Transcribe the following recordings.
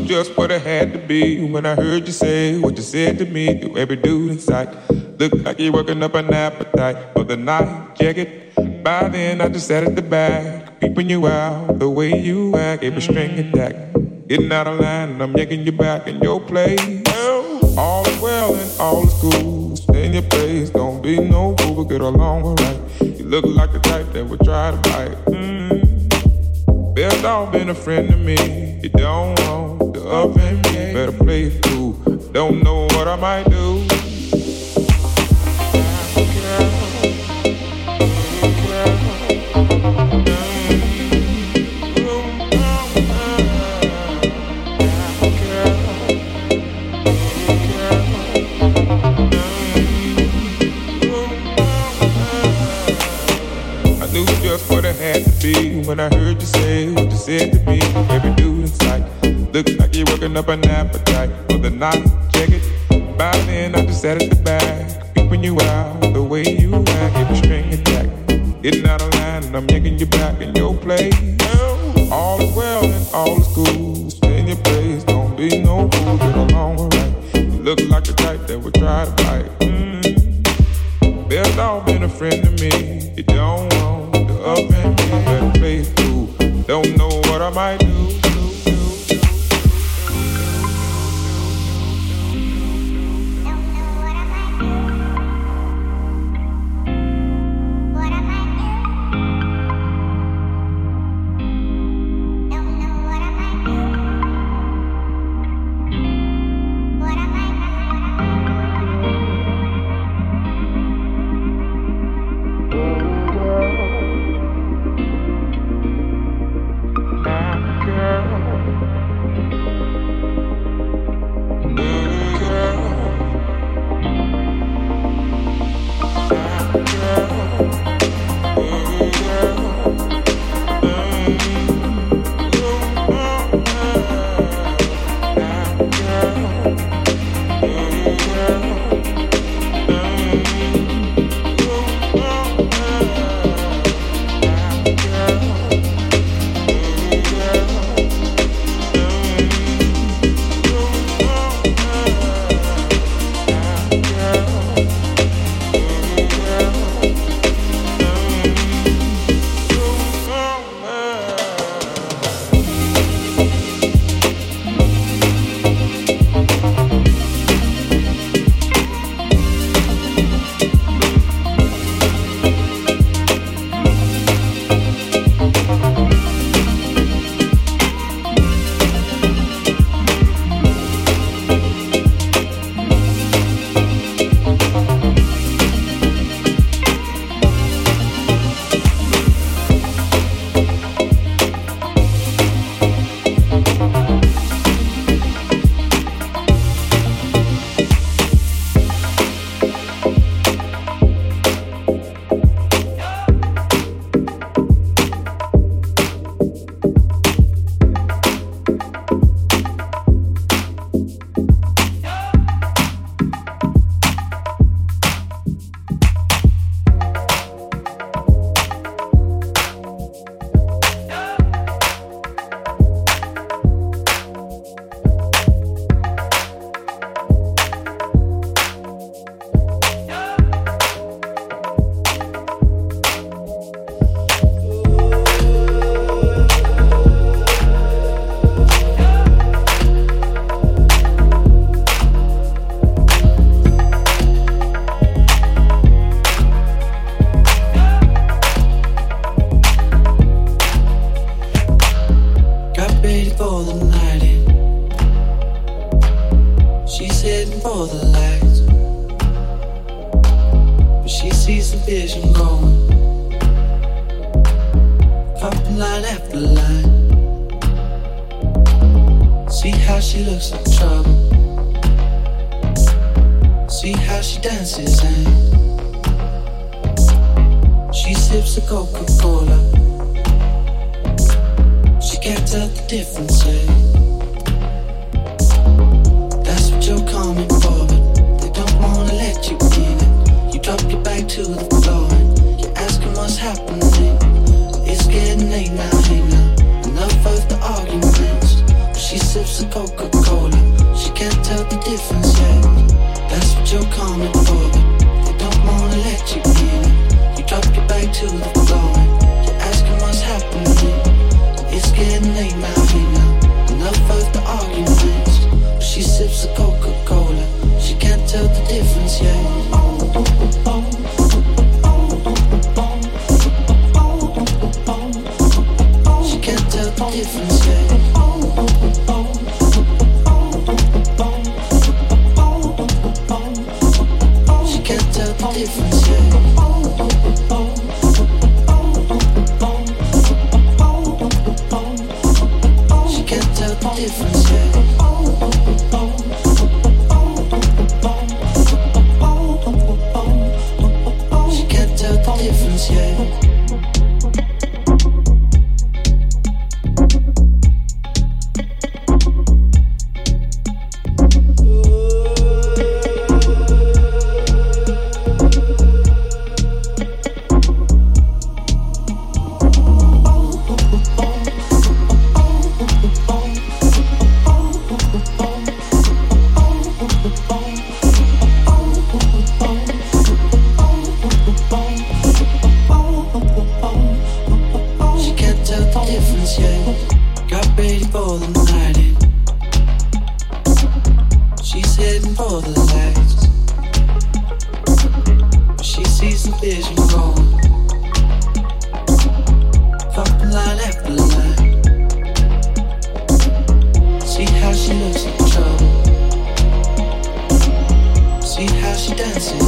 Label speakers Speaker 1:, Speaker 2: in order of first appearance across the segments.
Speaker 1: Just what I had to be when I heard you say what you said to me to every dude in sight. Look like you're working up an appetite for the night. It. By then, I just sat at the back, peeping you out the way you act. Every string attack, getting out of line, and I'm yanking you back in your place. All is well and all is cool. Stay in your place, don't be no fool, but get along alright. You look like the type that would try to bite. Mm. Best off been a friend to me. You don't want up and me. Better play it cool.
Speaker 2: Don't know what I might do. To When I heard you say what you said to me. Working up an appetite for the night. Check it. By then, I just sat at the back, peeping you out the way you act. Every string attack, getting out of line, and I'm yanking you back in your place. All is well and all is cool. Stay in your place, don't be no fool. Get along alright. You look like the type that would try to fight. to the day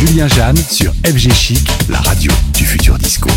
Speaker 3: Julien Jeanne sur FG Chic, la radio du futur disco.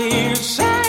Speaker 4: Tears.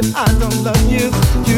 Speaker 5: That I don't love you.